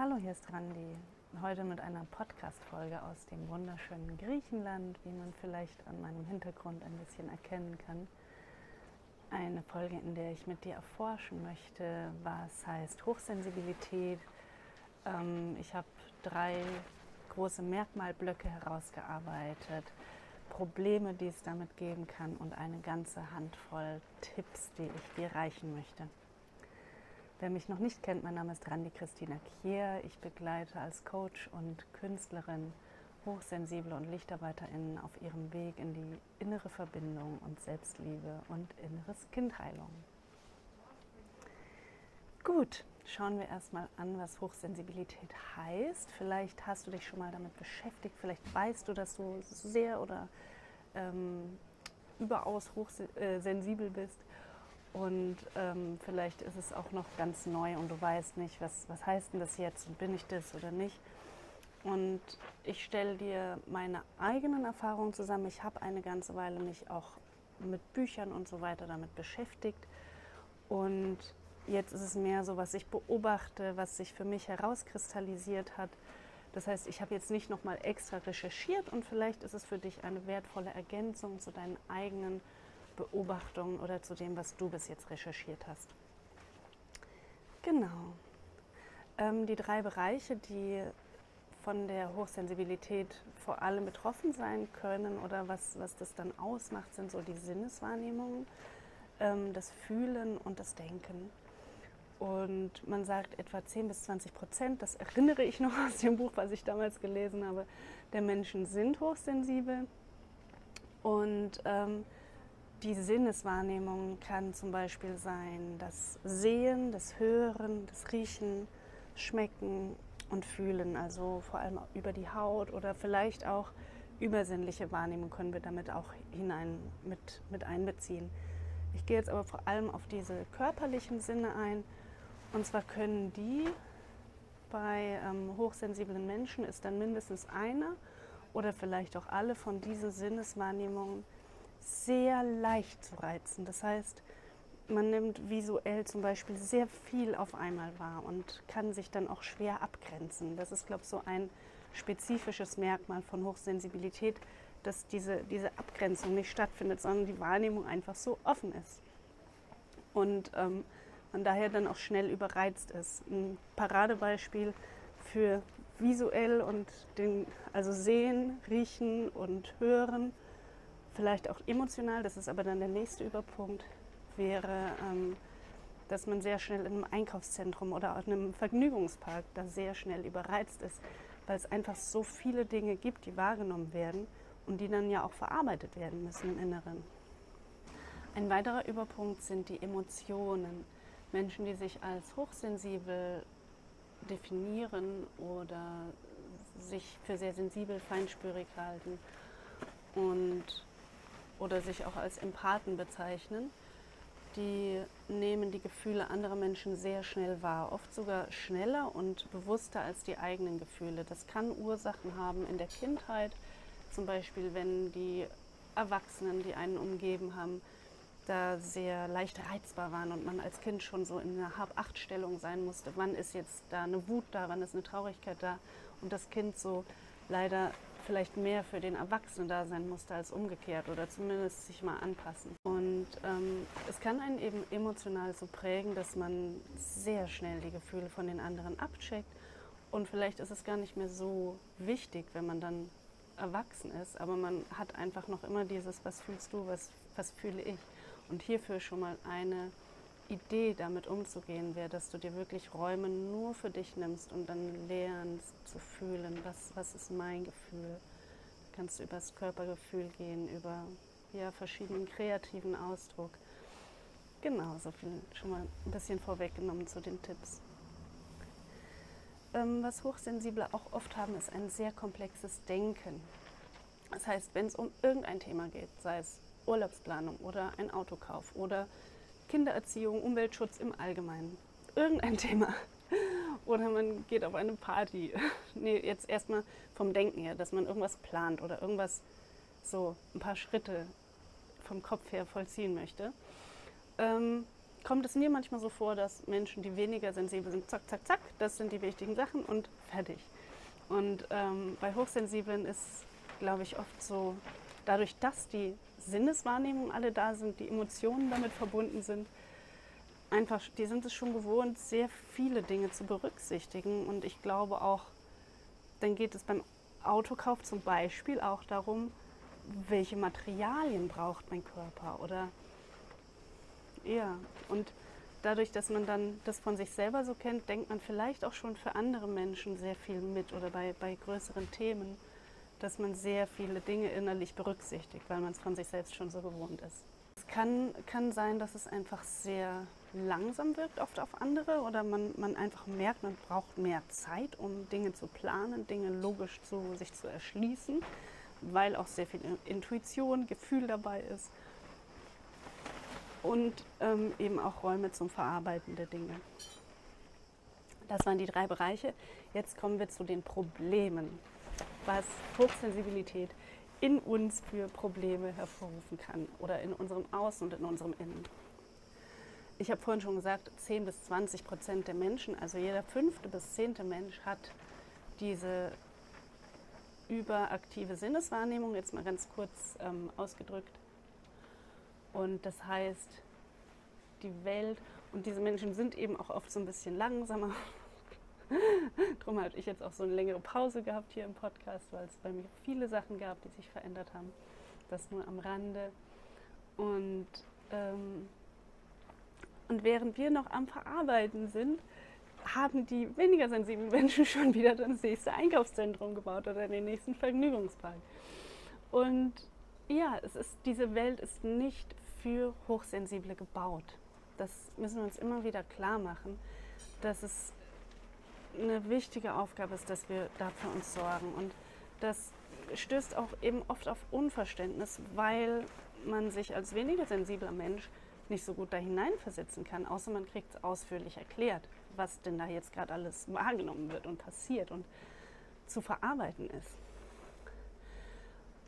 Hallo, hier ist Randi. Heute mit einer Podcast-Folge aus dem wunderschönen Griechenland, wie man vielleicht an meinem Hintergrund ein bisschen erkennen kann. Eine Folge, in der ich mit dir erforschen möchte, was heißt Hochsensibilität. Ähm, ich habe drei große Merkmalblöcke herausgearbeitet, Probleme, die es damit geben kann und eine ganze Handvoll Tipps, die ich dir reichen möchte. Wer mich noch nicht kennt, mein Name ist Randi Christina Kier. Ich begleite als Coach und Künstlerin Hochsensible und LichtarbeiterInnen auf ihrem Weg in die innere Verbindung und Selbstliebe und inneres Kindheilung. Gut, schauen wir erstmal an, was Hochsensibilität heißt. Vielleicht hast du dich schon mal damit beschäftigt, vielleicht weißt du, dass du sehr oder ähm, überaus hochsensibel äh, bist und ähm, vielleicht ist es auch noch ganz neu und du weißt nicht, was, was heißt denn das jetzt und bin ich das oder nicht. Und ich stelle dir meine eigenen Erfahrungen zusammen. Ich habe eine ganze Weile mich auch mit Büchern und so weiter damit beschäftigt. Und jetzt ist es mehr so, was ich beobachte, was sich für mich herauskristallisiert hat. Das heißt, ich habe jetzt nicht nochmal extra recherchiert und vielleicht ist es für dich eine wertvolle Ergänzung zu deinen eigenen Beobachtungen oder zu dem, was du bis jetzt recherchiert hast. Genau. Ähm, die drei Bereiche, die von der Hochsensibilität vor allem betroffen sein können oder was, was das dann ausmacht, sind so die Sinneswahrnehmungen, ähm, das Fühlen und das Denken. Und man sagt etwa 10 bis 20 Prozent, das erinnere ich noch aus dem Buch, was ich damals gelesen habe, der Menschen sind hochsensibel. Und ähm, die Sinneswahrnehmung kann zum Beispiel sein das Sehen, das Hören, das Riechen, Schmecken und Fühlen, also vor allem über die Haut oder vielleicht auch übersinnliche Wahrnehmung können wir damit auch hinein mit, mit einbeziehen. Ich gehe jetzt aber vor allem auf diese körperlichen Sinne ein. Und zwar können die bei ähm, hochsensiblen Menschen ist dann mindestens eine oder vielleicht auch alle von diesen Sinneswahrnehmungen sehr leicht zu reizen. Das heißt, man nimmt visuell zum Beispiel sehr viel auf einmal wahr und kann sich dann auch schwer abgrenzen. Das ist, glaube ich, so ein spezifisches Merkmal von Hochsensibilität, dass diese, diese Abgrenzung nicht stattfindet, sondern die Wahrnehmung einfach so offen ist. Und ähm, man daher dann auch schnell überreizt ist. Ein Paradebeispiel für visuell und den, also sehen, riechen und hören vielleicht auch emotional, das ist aber dann der nächste Überpunkt, wäre, ähm, dass man sehr schnell in einem Einkaufszentrum oder in einem Vergnügungspark da sehr schnell überreizt ist, weil es einfach so viele Dinge gibt, die wahrgenommen werden und die dann ja auch verarbeitet werden müssen im Inneren. Ein weiterer Überpunkt sind die Emotionen. Menschen, die sich als hochsensibel definieren oder sich für sehr sensibel, feinspürig halten und oder sich auch als Empathen bezeichnen, die nehmen die Gefühle anderer Menschen sehr schnell wahr, oft sogar schneller und bewusster als die eigenen Gefühle. Das kann Ursachen haben in der Kindheit, zum Beispiel wenn die Erwachsenen, die einen umgeben haben, da sehr leicht reizbar waren und man als Kind schon so in einer Hab-Acht-Stellung sein musste. Wann ist jetzt da eine Wut da, wann ist eine Traurigkeit da? Und das Kind so leider vielleicht mehr für den Erwachsenen da sein musste als umgekehrt oder zumindest sich mal anpassen. Und ähm, es kann einen eben emotional so prägen, dass man sehr schnell die Gefühle von den anderen abcheckt und vielleicht ist es gar nicht mehr so wichtig, wenn man dann erwachsen ist, aber man hat einfach noch immer dieses, was fühlst du, was, was fühle ich. Und hierfür schon mal eine Idee, damit umzugehen, wäre, dass du dir wirklich Räume nur für dich nimmst und dann lernst zu fühlen, was, was ist mein Gefühl. Da kannst du über das Körpergefühl gehen, über ja, verschiedenen kreativen Ausdruck. Genau, so viel schon mal ein bisschen vorweggenommen zu den Tipps. Ähm, was Hochsensible auch oft haben, ist ein sehr komplexes Denken. Das heißt, wenn es um irgendein Thema geht, sei es Urlaubsplanung oder ein Autokauf oder Kindererziehung, Umweltschutz im Allgemeinen. Irgendein Thema. Oder man geht auf eine Party. nee, jetzt erstmal vom Denken her, dass man irgendwas plant oder irgendwas so ein paar Schritte vom Kopf her vollziehen möchte. Ähm, kommt es mir manchmal so vor, dass Menschen, die weniger sensibel sind, zack, zack, zack, das sind die wichtigen Sachen und fertig. Und ähm, bei Hochsensiblen ist, glaube ich, oft so, dadurch, dass die Sinneswahrnehmungen alle da sind, die Emotionen damit verbunden sind, einfach, die sind es schon gewohnt, sehr viele Dinge zu berücksichtigen. Und ich glaube auch, dann geht es beim Autokauf zum Beispiel auch darum, welche Materialien braucht mein Körper oder ja, und dadurch, dass man dann das von sich selber so kennt, denkt man vielleicht auch schon für andere Menschen sehr viel mit oder bei, bei größeren Themen, dass man sehr viele Dinge innerlich berücksichtigt, weil man es von sich selbst schon so gewohnt ist. Es kann, kann sein, dass es einfach sehr langsam wirkt oft auf andere oder man, man einfach merkt, man braucht mehr Zeit, um Dinge zu planen, Dinge logisch zu sich zu erschließen, weil auch sehr viel Intuition, Gefühl dabei ist und ähm, eben auch Räume zum Verarbeiten der Dinge. Das waren die drei Bereiche. Jetzt kommen wir zu den Problemen, was Hochsensibilität in uns für Probleme hervorrufen kann oder in unserem Außen und in unserem Innen. Ich habe vorhin schon gesagt, 10 bis 20 Prozent der Menschen, also jeder fünfte bis zehnte Mensch hat diese überaktive Sinneswahrnehmung, jetzt mal ganz kurz ähm, ausgedrückt. Und das heißt, die Welt und diese Menschen sind eben auch oft so ein bisschen langsamer. Darum hatte ich jetzt auch so eine längere Pause gehabt hier im Podcast, weil es bei mir viele Sachen gab, die sich verändert haben. Das nur am Rande. Und, ähm, und während wir noch am Verarbeiten sind, haben die weniger sensiblen Menschen schon wieder das nächste Einkaufszentrum gebaut oder den nächsten Vergnügungspark. Und ja, es ist, diese Welt ist nicht für Hochsensible gebaut. Das müssen wir uns immer wieder klar machen, dass es eine wichtige Aufgabe ist, dass wir da für uns sorgen. Und das stößt auch eben oft auf Unverständnis, weil man sich als weniger sensibler Mensch nicht so gut da hineinversetzen kann, außer man kriegt es ausführlich erklärt, was denn da jetzt gerade alles wahrgenommen wird und passiert und zu verarbeiten ist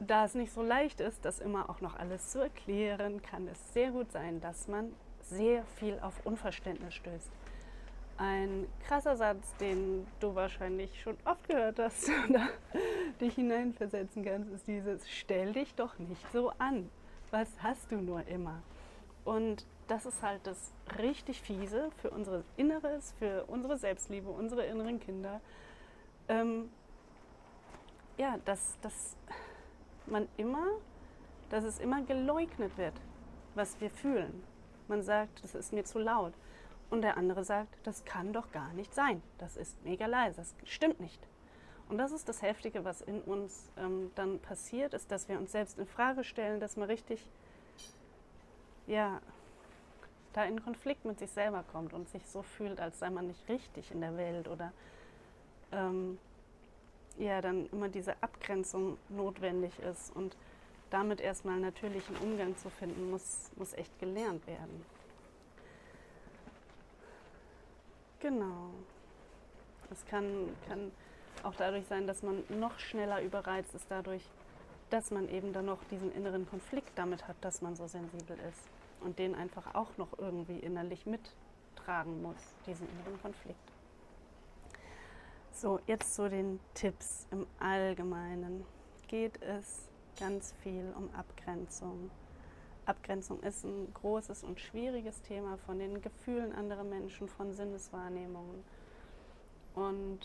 da es nicht so leicht ist, das immer auch noch alles zu erklären, kann es sehr gut sein, dass man sehr viel auf Unverständnis stößt. Ein krasser Satz, den du wahrscheinlich schon oft gehört hast oder dich hineinversetzen kannst, ist dieses, stell dich doch nicht so an. Was hast du nur immer? Und das ist halt das richtig fiese für unser Inneres, für unsere Selbstliebe, unsere inneren Kinder. Ähm, ja, das, das man immer, dass es immer geleugnet wird, was wir fühlen. Man sagt, das ist mir zu laut. Und der andere sagt, das kann doch gar nicht sein. Das ist mega leise, das stimmt nicht. Und das ist das Heftige, was in uns ähm, dann passiert, ist, dass wir uns selbst in Frage stellen, dass man richtig, ja, da in Konflikt mit sich selber kommt und sich so fühlt, als sei man nicht richtig in der Welt oder ähm, ja dann immer diese Abgrenzung notwendig ist und damit erstmal natürlichen Umgang zu finden, muss, muss echt gelernt werden. Genau. Es kann, kann auch dadurch sein, dass man noch schneller überreizt ist, dadurch, dass man eben dann noch diesen inneren Konflikt damit hat, dass man so sensibel ist und den einfach auch noch irgendwie innerlich mittragen muss, diesen inneren Konflikt. So, jetzt zu den Tipps im Allgemeinen. Geht es ganz viel um Abgrenzung. Abgrenzung ist ein großes und schwieriges Thema von den Gefühlen anderer Menschen, von Sinneswahrnehmungen. Und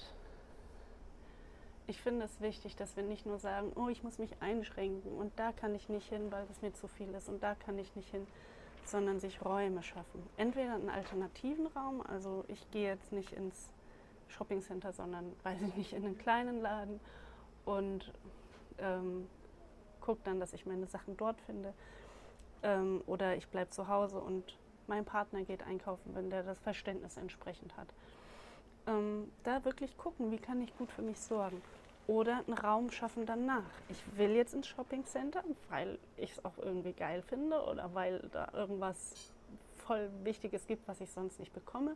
ich finde es wichtig, dass wir nicht nur sagen, oh, ich muss mich einschränken und da kann ich nicht hin, weil es mir zu viel ist und da kann ich nicht hin, sondern sich Räume schaffen. Entweder einen alternativen Raum, also ich gehe jetzt nicht ins Shoppingcenter, sondern, weiß ich nicht, in einen kleinen Laden und ähm, gucke dann, dass ich meine Sachen dort finde. Ähm, oder ich bleibe zu Hause und mein Partner geht einkaufen, wenn der das Verständnis entsprechend hat. Ähm, da wirklich gucken, wie kann ich gut für mich sorgen. Oder einen Raum schaffen danach. Ich will jetzt ins Shoppingcenter, weil ich es auch irgendwie geil finde oder weil da irgendwas voll Wichtiges gibt, was ich sonst nicht bekomme.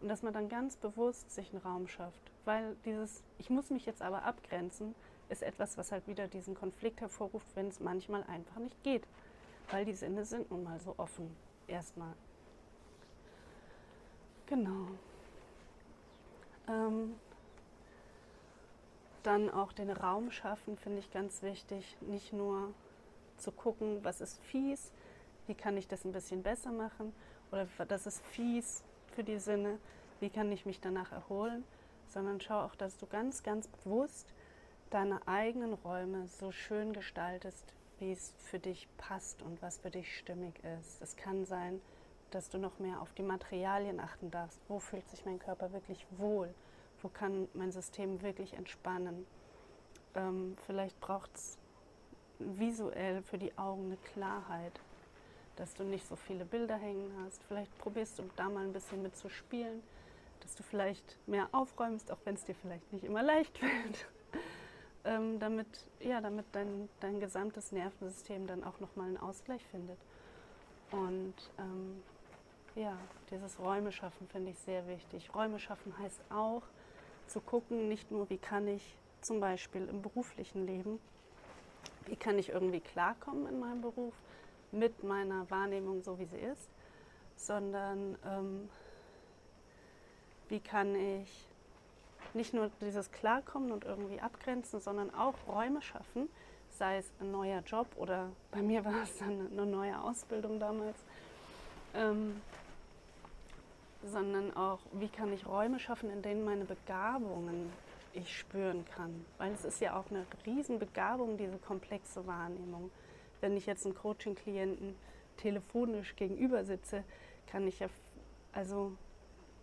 Und dass man dann ganz bewusst sich einen Raum schafft. Weil dieses, ich muss mich jetzt aber abgrenzen, ist etwas, was halt wieder diesen Konflikt hervorruft, wenn es manchmal einfach nicht geht. Weil die Sinne sind nun mal so offen, erstmal. Genau. Ähm, dann auch den Raum schaffen, finde ich ganz wichtig. Nicht nur zu gucken, was ist fies, wie kann ich das ein bisschen besser machen oder das ist fies für die Sinne, wie kann ich mich danach erholen, sondern schau auch, dass du ganz, ganz bewusst deine eigenen Räume so schön gestaltest, wie es für dich passt und was für dich stimmig ist. Es kann sein, dass du noch mehr auf die Materialien achten darfst. Wo fühlt sich mein Körper wirklich wohl? Wo kann mein System wirklich entspannen? Ähm, vielleicht braucht es visuell für die Augen eine Klarheit, dass du nicht so viele Bilder hängen hast. Vielleicht probierst du da mal ein bisschen mit zu spielen, dass du vielleicht mehr aufräumst, auch wenn es dir vielleicht nicht immer leicht fällt ähm, damit, ja, damit dein, dein gesamtes Nervensystem dann auch nochmal einen Ausgleich findet. Und ähm, ja, dieses Räume schaffen finde ich sehr wichtig. Räume schaffen heißt auch zu gucken, nicht nur, wie kann ich zum Beispiel im beruflichen Leben, wie kann ich irgendwie klarkommen in meinem Beruf mit meiner Wahrnehmung so, wie sie ist, sondern ähm, wie kann ich nicht nur dieses Klarkommen und irgendwie abgrenzen, sondern auch Räume schaffen, sei es ein neuer Job oder bei mir war es dann eine neue Ausbildung damals, ähm, sondern auch, wie kann ich Räume schaffen, in denen meine Begabungen ich spüren kann. Weil es ist ja auch eine Riesenbegabung, diese komplexe Wahrnehmung. Wenn ich jetzt einen Coaching-Klienten telefonisch gegenüber sitze, kann ich ja, also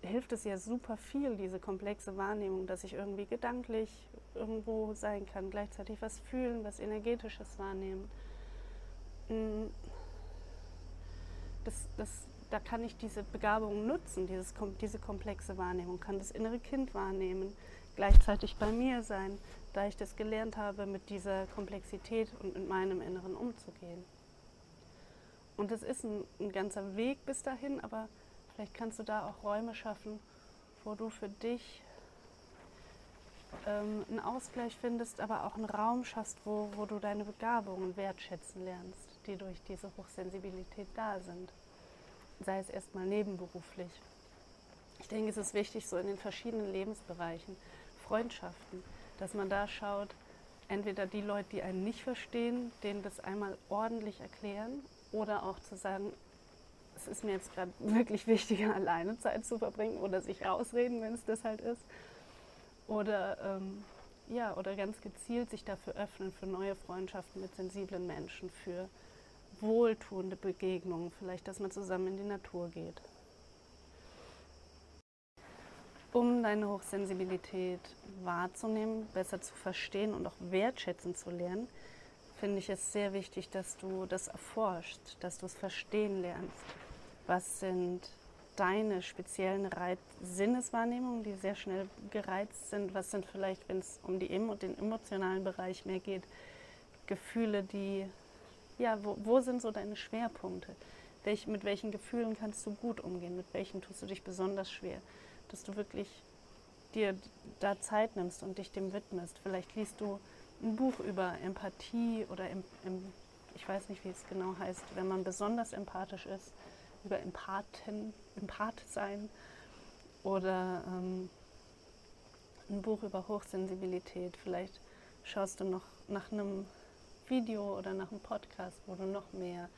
hilft es ja super viel, diese komplexe Wahrnehmung, dass ich irgendwie gedanklich irgendwo sein kann, gleichzeitig was fühlen, was energetisches wahrnehmen. Mm. Das, das, da kann ich diese Begabung nutzen, dieses, diese komplexe Wahrnehmung, kann das innere Kind wahrnehmen, gleichzeitig bei mir sein, da ich das gelernt habe, mit dieser Komplexität und mit meinem Inneren umzugehen. Und es ist ein, ein ganzer Weg bis dahin, aber Vielleicht kannst du da auch Räume schaffen, wo du für dich ähm, einen Ausgleich findest, aber auch einen Raum schaffst, wo, wo du deine Begabungen wertschätzen lernst, die durch diese Hochsensibilität da sind. Sei es erstmal nebenberuflich. Ich denke, es ist wichtig, so in den verschiedenen Lebensbereichen, Freundschaften, dass man da schaut, entweder die Leute, die einen nicht verstehen, denen das einmal ordentlich erklären oder auch zu sagen, es ist mir jetzt gerade wirklich wichtiger, alleine Zeit zu verbringen oder sich rausreden, wenn es das halt ist. Oder, ähm, ja, oder ganz gezielt sich dafür öffnen für neue Freundschaften mit sensiblen Menschen, für wohltuende Begegnungen, vielleicht, dass man zusammen in die Natur geht. Um deine Hochsensibilität wahrzunehmen, besser zu verstehen und auch wertschätzen zu lernen, finde ich es sehr wichtig, dass du das erforschst, dass du es verstehen lernst. Was sind deine speziellen Reiz Sinneswahrnehmungen, die sehr schnell gereizt sind? Was sind vielleicht, wenn es um die den emotionalen Bereich mehr geht, Gefühle, die, ja, wo, wo sind so deine Schwerpunkte? Welch, mit welchen Gefühlen kannst du gut umgehen? Mit welchen tust du dich besonders schwer? Dass du wirklich dir da Zeit nimmst und dich dem widmest. Vielleicht liest du ein Buch über Empathie oder im, im, ich weiß nicht, wie es genau heißt, wenn man besonders empathisch ist über Empathen, Empath sein oder ähm, ein Buch über Hochsensibilität. Vielleicht schaust du noch nach einem Video oder nach einem Podcast, wo du noch mehr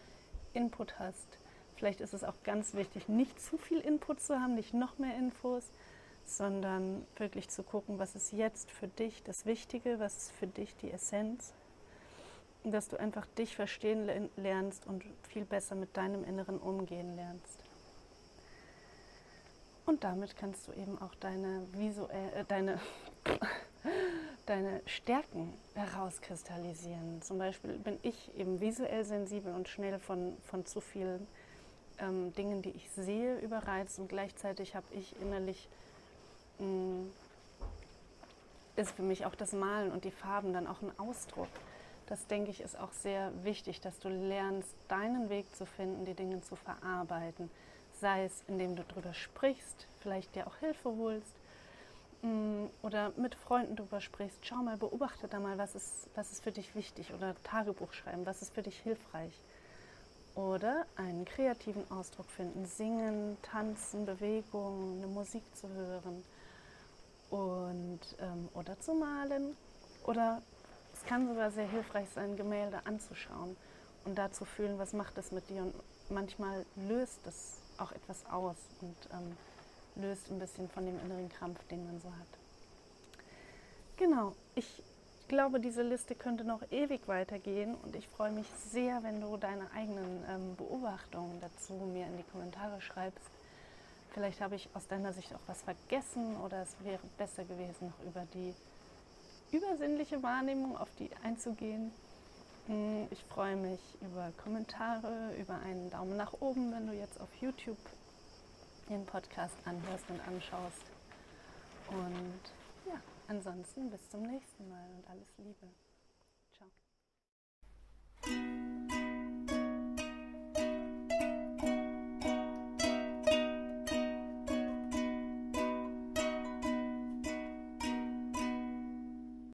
Input hast. Vielleicht ist es auch ganz wichtig, nicht zu viel Input zu haben, nicht noch mehr Infos, sondern wirklich zu gucken, was ist jetzt für dich das Wichtige, was ist für dich die Essenz dass du einfach dich verstehen lernst und viel besser mit deinem Inneren umgehen lernst. Und damit kannst du eben auch deine, visuell, äh, deine, deine Stärken herauskristallisieren. Zum Beispiel bin ich eben visuell sensibel und schnell von, von zu vielen ähm, Dingen, die ich sehe, überreizt und gleichzeitig habe ich innerlich, mh, mm, ist für mich auch das Malen und die Farben dann auch ein Ausdruck das denke ich ist auch sehr wichtig, dass du lernst, deinen Weg zu finden, die Dinge zu verarbeiten. Sei es, indem du darüber sprichst, vielleicht dir auch Hilfe holst mm, oder mit Freunden darüber sprichst. Schau mal, beobachte da mal, was ist, was ist für dich wichtig oder Tagebuch schreiben, was ist für dich hilfreich. oder einen kreativen Ausdruck finden, singen, tanzen, Bewegung, eine Musik zu hören und, ähm, oder zu malen. Oder kann sogar sehr hilfreich sein, Gemälde anzuschauen und da zu fühlen, was macht es mit dir. Und manchmal löst es auch etwas aus und ähm, löst ein bisschen von dem inneren Krampf, den man so hat. Genau, ich glaube, diese Liste könnte noch ewig weitergehen und ich freue mich sehr, wenn du deine eigenen ähm, Beobachtungen dazu mir in die Kommentare schreibst. Vielleicht habe ich aus deiner Sicht auch was vergessen oder es wäre besser gewesen, noch über die übersinnliche Wahrnehmung auf die einzugehen. Hm, ich freue mich über Kommentare, über einen Daumen nach oben, wenn du jetzt auf YouTube den Podcast anhörst und anschaust. Und ja, ansonsten bis zum nächsten Mal und alles Liebe.